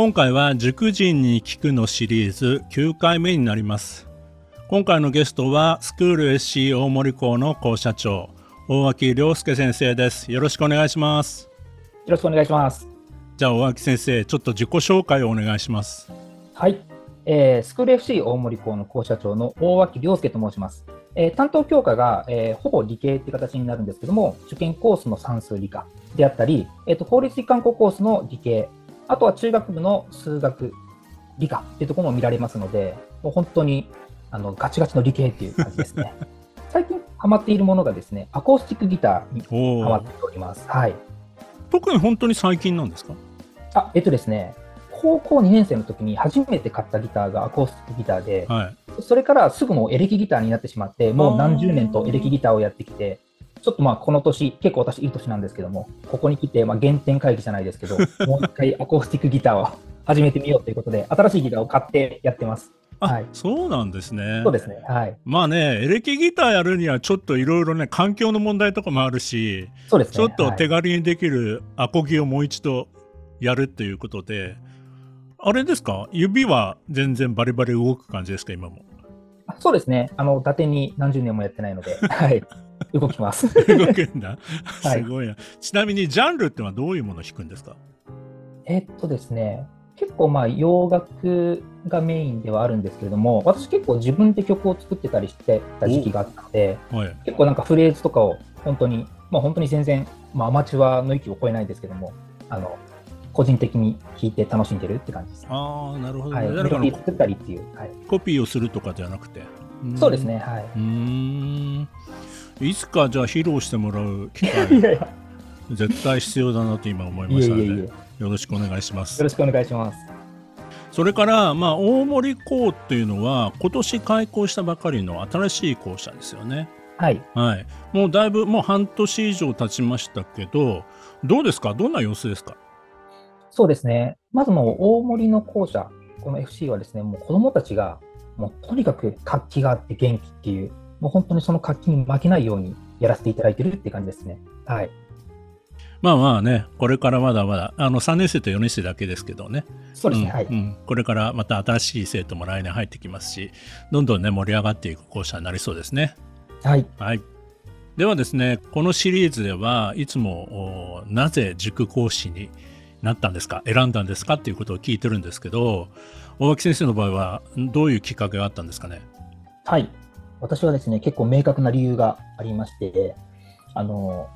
今回は塾人に聞くのシリーズ9回目になります。今回のゲストはスクール SC 大森校の校舎長大脇亮介先生です。よろしくお願いします。よろしくお願いします。じゃあ大脇先生ちょっと自己紹介をお願いします。はい、えー、スクール FC 大森校の校舎長の大脇亮介と申します、えー、担当教科が、えー、ほぼ理系っていう形になるんですけども受験コースの算数理科であったり、えーと、法律一貫校コースの理系あとは中学部の数学、理科っていうところも見られますので、もう本当にあのガチガチの理系っていう感じですね。最近ハマっているものがですね、アコースティックギターにハマっております。はい。特に本当に最近なんですか？あ、えっとですね、高校2年生の時に初めて買ったギターがアコースティックギターで、はい、それからすぐもうエレキギターになってしまって、もう何十年とエレキギターをやってきて、ちょっとまあこの年、結構私いい年なんですけども、ここに来てまあ原点回帰じゃないですけど、もう一回アコースティックギターを始めてみようということで、新しいギターを買ってやってます。はい、そうなんですね。そうですね。はい。まあね、エレキギターやるにはちょっといろいろね、環境の問題とかもあるし、そうですね。ちょっと手軽にできるアコギをもう一度やるっていうことで、あれですか？指は全然バリバリ動く感じですか今も？そうですね。あの、伊達に何十年もやってないので、はい。動きます。動くんだ。すごいな、はい、ちなみにジャンルってのはどういうものを弾くんですか？えっとですね、結構まあ洋楽がメインではあるんですけれども、私結構自分で曲を作ってたりしてた時期があったので、はい、結構なんかフレーズとかを本当に、まあ本当に全然、まあアマチュアの域を超えないですけども、あの、個人的に弾いて楽しんでるって感じです。ああ、なるほど、ね。はい、メロディー作ったりっていう、はい。コピーをするとかではなくて。そうですね、はい。うん。いつかじゃあ披露してもらう機会いやいや。絶対必要だなと今思いましたのでよろしくお願いします。よろしくお願いします。それから、まあ、大森校っていうのは今年開校したばかりの新しい校舎ですよね。はい、はい、もうだいぶもう半年以上経ちましたけどどうですか？どんな様子ですか？そうですね。まずもう大森の校舎この FC はですねもう子どもたちがもうとにかく活気があって元気っていうもう本当にその活気に負けないようにやらせていただいてるって感じですね。はい。まあまあね、これからまだまだ、あの3年生と4年生だけですけどね、そうですね、うん、はい、うん、これからまた新しい生徒も来年入ってきますし、どんどんね、盛り上がっていく校舎になりそうですね。はい。はい。ではですね、このシリーズではいつもなぜ塾講師になったんですか、選んだんですか？っていうことを聞いてるんですけど、大脇先生の場合はどういうきっかけがあったんですかね？はい。私はですね、結構明確な理由がありまして、あの、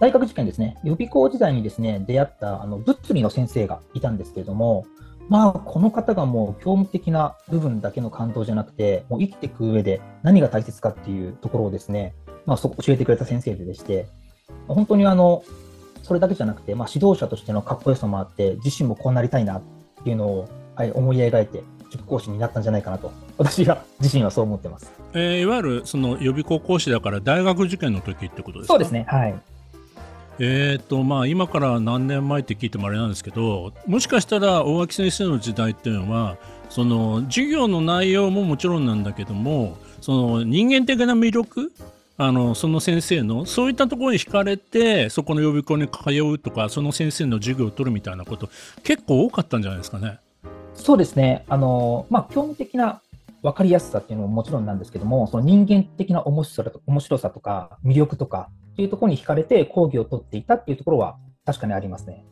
大学受験ですね、予備校時代にですね、出会ったあの物理の先生がいたんですけれども、まあ、この方がもう業務的な部分だけの感動じゃなくて、もう生きていく上で何が大切かっていうところをですね、まあ、そ教えてくれた先生ででして、本当にあの、それだけじゃなくて、まあ、指導者としてのかっこよさもあって、自身もこうなりたいなっていうのを、はい、思い描いて、塾講師になったんじゃないかなと、私が自身はそう思ってます。えー、いわゆるその予備校講師だから大学受験の時ってことですか？そうですね。はい。えーとまあ、今から何年前って聞いてもあれなんですけどもしかしたら大脇先生の時代っていうのはその授業の内容ももちろんなんだけどもその人間的な魅力あのその先生のそういったところに惹かれてそこの予備校に通うとかその先生の授業を取るみたいなこと結構多かったんじゃないですかね。そうですね。あの、まあ、興味的な分かりやすさっていうのももちろんなんですけども、その人間的な面白さと面白さとか魅力とかっていうところに惹かれて講義を取っていたっていうところは確かにありますね。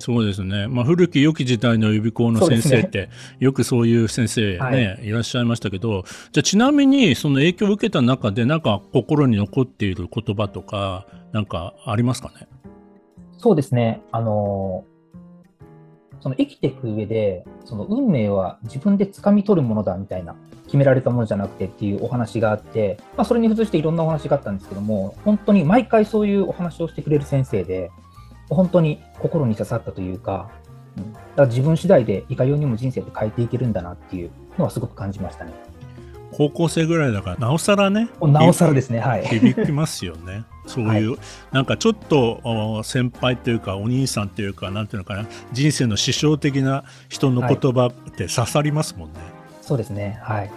そうですね、まあ、古き良き時代の予備校の先生って、ね、よくそういう先生ね、はい、いらっしゃいましたけど、じゃあちなみにその影響を受けた中で、なんか心に残っている言葉とか、なんかありますかね？そうですね、あのその生きていく上で、その運命は自分で掴み取るものだみたいな、決められたものじゃなくてっていうお話があって、まあ、それに付随していろんなお話があったんですけども、本当に毎回そういうお話をしてくれる先生で、本当に心に刺さったというか、うん、だから自分次第でいかようにも人生って変えていけるんだなっていうのはすごく感じましたね。高校生ぐらいだからなおさらねなおさらですね。はい。響きますよね。そういう、はい、なんかちょっと先輩というかお兄さんというかなんていうのかな人生の師匠的な人の言葉って刺さりますもんね、はい、そうですね。はい。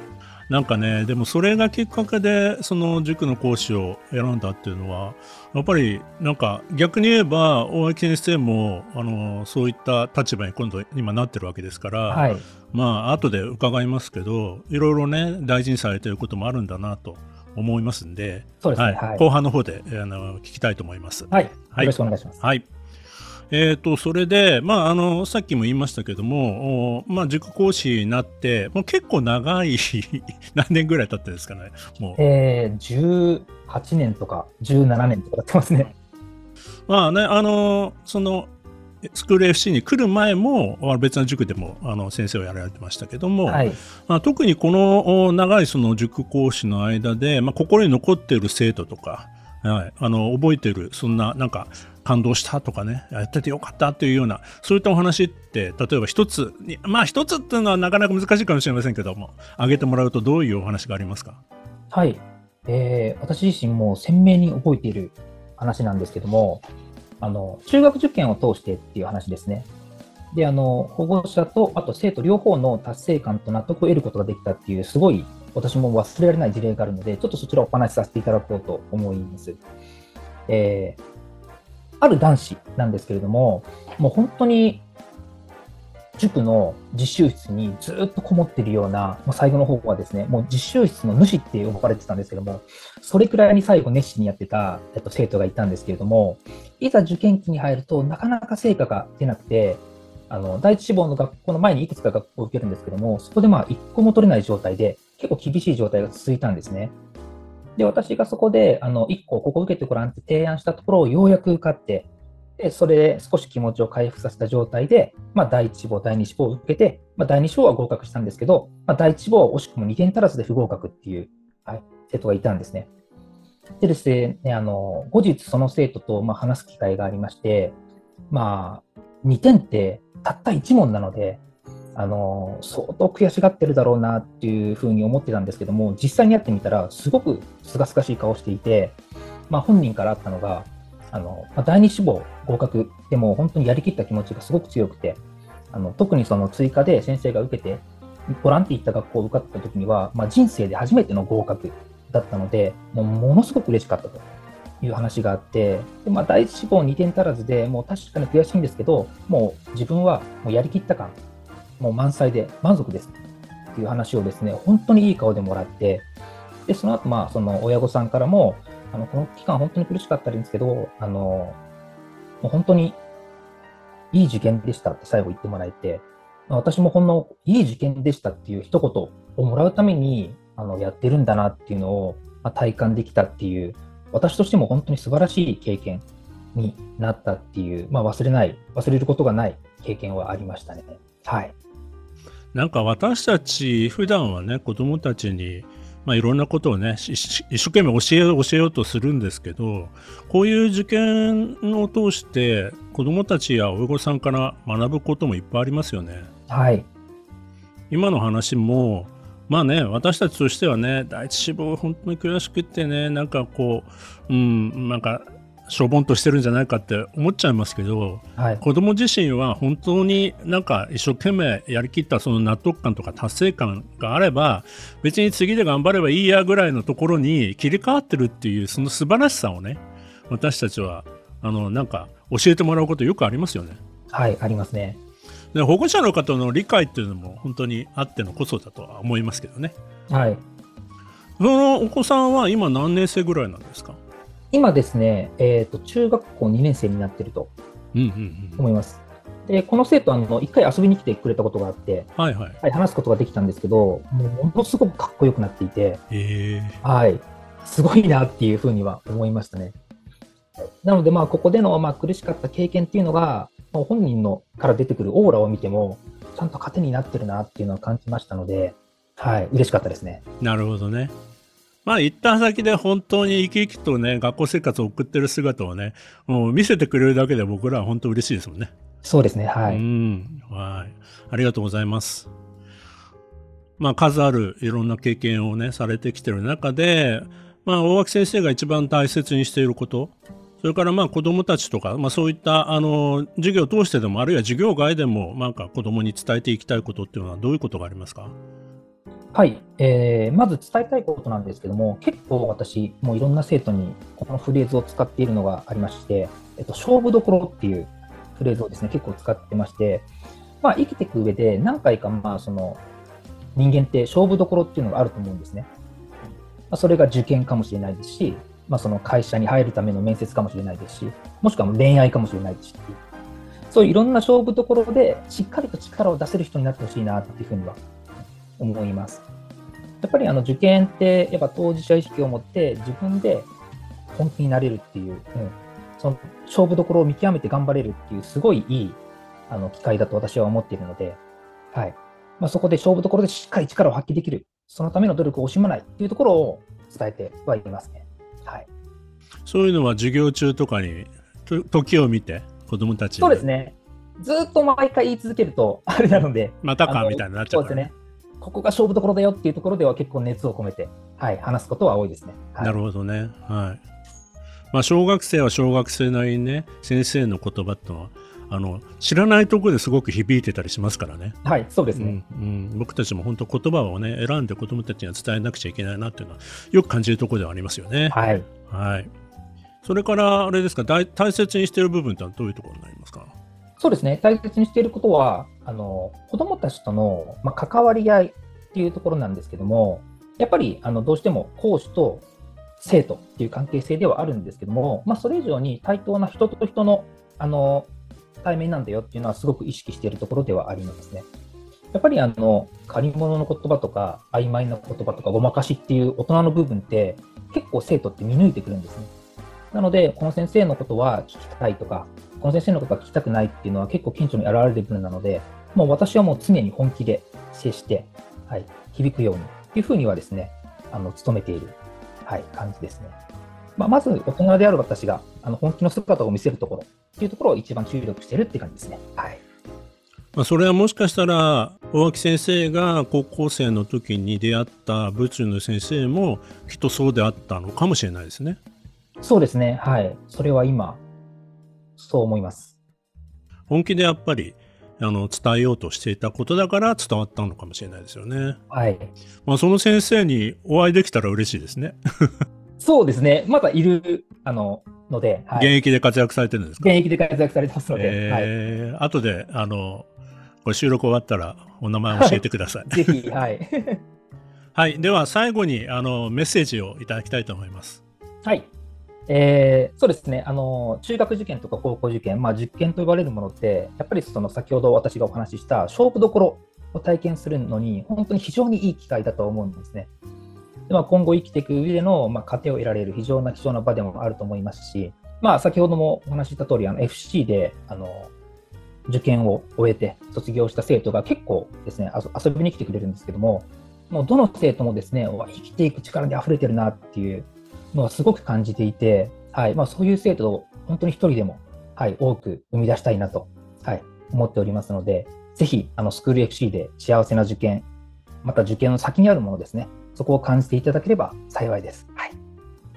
なんかねでもそれがきっかけでその塾の講師を選んだっていうのはやっぱりなんか逆に言えば大垣先生もあのそういった立場に今度今なってるわけですから、はい、まあ後で伺いますけどいろいろね大事にされてることもあるんだなと思いますんで、後半の方であの聞きたいと思います。はい、はい、よろしくお願いします。はいえーと、それで、まあ、あのさっきも言いましたけども、まあ、塾講師になって、もう結構長い 何年ぐらい経ってですかね、もう。えー、18年とか17年とか経ってますね。まあね、あのそのスクール FC に来る前も別の塾でもあの先生をやられてましたけども、はい、まあ、特にこの長いその塾講師の間で、まあ、心に残っている生徒とか、はい、あの覚えてるそんななんか感動したとかねやっててよかったというようなそういったお話って例えば一つまあ一つっていうのはなかなか難しいかもしれませんけども挙げてもらうとどういうお話がありますか？はい、えー、私自身も鮮明に覚えている話なんですけどもあの中学受験を通してっていう話ですね。であの保護者とあと生徒両方の達成感と納得を得ることができたっていうすごい私も忘れられない事例があるのでちょっとそちらをお話しさせていただこうと思います。えーある男子なんですけれども、もう本当に塾の実習室にずっとこもっているような、もう最後の方はですね、もう実習室の主って呼ばれてたんですけども、それくらいに最後熱心にやってた、えっと、生徒がいたんですけれども、いざ受験期に入るとなかなか成果が出なくて、あの第一志望の学校の前にいくつか学校を受けるんですけども、そこでまあ一個も取れない状態で、結構厳しい状態が続いたんですね。で、私がそこで、あの、1個ここ受けてごらんって提案したところをようやく受かって、で、それで少し気持ちを回復させた状態で、まあ、第1志望、第2志望を受けて、まあ、第2志望は合格したんですけど、まあ、第1志望は惜しくも2点足らずで不合格っていう、はい、生徒がいたんですね。でですね、あの後日その生徒とまあ話す機会がありまして、まあ、2点ってたった1問なので、あの相当悔しがってるだろうなっていうふうに思ってたんですけども、実際にやってみたら、すごくすがすがしい顔していて、まあ、本人からあったのが、あのまあ、第二志望合格でも本当にやりきった気持ちがすごく強くて、あの特にその追加で先生が受けて、ボランティー行った学校を受かった時には、まあ、人生で初めての合格だったので、もうものすごく嬉しかったという話があって、でまあ、第一志望2点足らずでもう確かに悔しいんですけど、もう自分はもうやりきった感もう満載で満足ですっていう話をですね、本当にいい顔でもらって、で、その後、まあ、その親御さんからも、あの、この期間本当に苦しかったんですけど、あの、もう本当にいい受験でしたって最後言ってもらえて、私もほんのいい受験でしたっていう一言をもらうために、あの、やってるんだなっていうのを、まあ、体感できたっていう、私としても本当に素晴らしい経験になったっていう、まあ、忘れない、忘れることがない経験はありましたね。はい。なんか私たち普段はね子供たちにまあ、いろんなことをね一生懸命教えよう教えようとするんですけどこういう受験を通して子どもたちや親御さんから学ぶこともいっぱいありますよね。はい、今の話もまあね私たちとしてはね第一志望本当に悔しくってねなんかこううんなんかしょぼんとしてるんじゃないかって思っちゃいますけど、はい、子供自身は本当になんか一生懸命やりきったその納得感とか達成感があれば別に次で頑張ればいいやぐらいのところに切り替わってるっていうその素晴らしさをね私たちはあのなんか教えてもらうことよくありますよね。はいありますね。で保護者の方の理解っていうのも本当にあってのこそだとは思いますけどね。はい。そのお子さんは今何年生ぐらいなんですか？今ですね、えーと、中学校2年生になってると思います。でこの生徒は1回遊びに来てくれたことがあって、はいはいはい、話すことができたんですけど、もうものすごくかっこよくなっていて、はい、すごいなっていうふうには思いましたね。なので、まあ、ここでの、まあ、苦しかった経験っていうのが、まあ、本人のから出てくるオーラを見ても、ちゃんと糧になってるなっていうのは感じましたので、はい、嬉しかったですね。なるほどね。まあ行った先で本当に生き生きとね、学校生活を送ってる姿をね、もう見せてくれるだけで僕らは本当嬉しいですもんね。そうですね、はうい。ん。はい。ありがとうございます。まあ、数あるいろんな経験をね、されてきてる中で、まあ、大脇先生が一番大切にしていること、それからまあ子どもたちとか、まあ、そういったあの授業を通してでも、あるいは授業外でも、なんか子どもに伝えていきたいことっていうのは、どういうことがありますか？はい、えーまず伝えたいことなんですけども、結構私、もういろんな生徒にこのフレーズを使っているのがありまして、えっと、勝負どころっていうフレーズをですね、結構使ってまして、まあ、生きていく上で何回か、まあ、その人間って勝負どころっていうのがあると思うんですね。まあ、それが受験かもしれないですし、まあ、その会社に入るための面接かもしれないですし、もしくは恋愛かもしれないですし、そういういろんな勝負どころでしっかりと力を出せる人になってほしいなっていうふうには思います。やっぱりあの受験って、やっぱ当事者意識を持って自分で本気になれるっていう、うん、その勝負どころを見極めて頑張れるっていう、すごいいいあの機会だと私は思っているので、はいまあ、そこで勝負どころでしっかり力を発揮できる、そのための努力を惜しまないっていうところを伝えてはいますね。はい、そういうのは授業中とかに、と時を見て、子どもたちにそうですね。ずっと毎回言い続けると、あれなので、またかみたいになっちゃから、そううですね。ここが勝負どころだよっていうところでは結構熱を込めて、はい、話すことは多いですね。はい、なるほどね。はい。まあ、小学生は小学生なりにね、先生の言葉ってのは、あの知らないところですごく響いてたりしますからね。はい、そうですね。うんうん、僕たちも本当言葉をね選んで子どもたちには伝えなくちゃいけないなっていうのはよく感じるところではありますよね。はい。はい。それからあれですか大大切にしている部分ってどういうところになりますか？そうですね。大切にしていることは、あの子どもたちとの、まあ、関わり合いっていうところなんですけども、やっぱりあのどうしても講師と生徒っていう関係性ではあるんですけども、まあ、それ以上に対等な人と人のあの対面なんだよっていうのはすごく意識しているところではありますね。やっぱりあの借り物の言葉とか曖昧な言葉とかごまかしっていう大人の部分って結構生徒って見抜いてくるんですね。なので、この先生のことは聞きたいとか、この先生のことは聞きたくないっていうのは結構顕著に現れるなので、もう私はもう常に本気で接して、はい、響くようにっていうふうにはですね、あの努めている、はい、感じですね。まあ、まず大人である私があの本気の姿を見せるところっていうところを一番注力しているって感じですね。はい。まあ、それはもしかしたら大脇先生が高校生の時に出会った物理の先生もきっとそうであったのかもしれないですね。そうですね。はい。それは今、そう思います。本気でやっぱりあの伝えようとしていたことだから伝わったのかもしれないですよね。はい。まあ、その先生にお会いできたら嬉しいですね。そうですね。まだいる、あの、ので、は現い。役で活躍されてるんですか？現役で活躍されてますので、はい。えー後であのこれ収録終わったらお名前教えてください。ぜひ、はい。はい、では最後にあのメッセージをいただきたいと思います。はい。えーそうですね、あの中学受験とか高校受験、まあ、受験と呼ばれるものって、やっぱりその先ほど私がお話しした勝負どころを体験するのに、本当に非常にいい機会だと思うんですね。でまあ、今後生きていく上での、まあ、糧を得られる非常な貴重な場でもあると思いますし、まあ、先ほどもお話しした通り、あの FC であの受験を終えて卒業した生徒が結構ですね、遊びに来てくれるんですけども、もうどの生徒もですね、生きていく力に溢れてるなっていうのはすごく感じていて、はいまあ、そういう生徒を本当に一人でも、はい、多く生み出したいなと、はい、思っておりますので、ぜひあのスクール FC で幸せな受験、また受験の先にあるものですね、そこを感じていただければ幸いです。はい、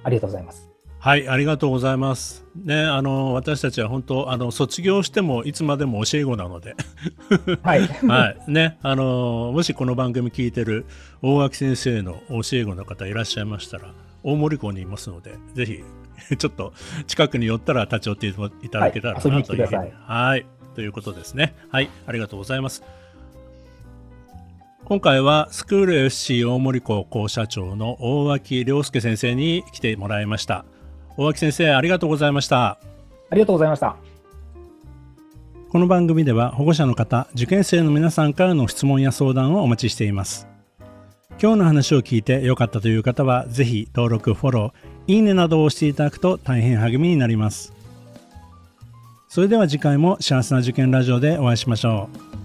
ありがとうございます。はい、ありがとうございます。ね、あの私たちは本当あの卒業してもいつまでも教え子なので、はい、はい、ね、あのもしこの番組聞いてる大垣先生の教え子の方いらっしゃいましたら、大森校にいますので、ぜひ ちょっと近くに寄ったら立ち寄っていただけたらなとはいうふうに来てくださいはい、ということですね。はい、ありがとうございます。今回はスクール FC 大森校校舎長の大脇亮介先生に来てもらいました。大脇先生、ありがとうございました。ありがとうございました。この番組では保護者の方、受験生の皆さんからの質問や相談をお待ちしています。今日の話を聞いて良かったという方は、ぜひ登録、フォロー、いいねなどを押していただくと大変励みになります。それでは次回も幸せな受験ラジオでお会いしましょう。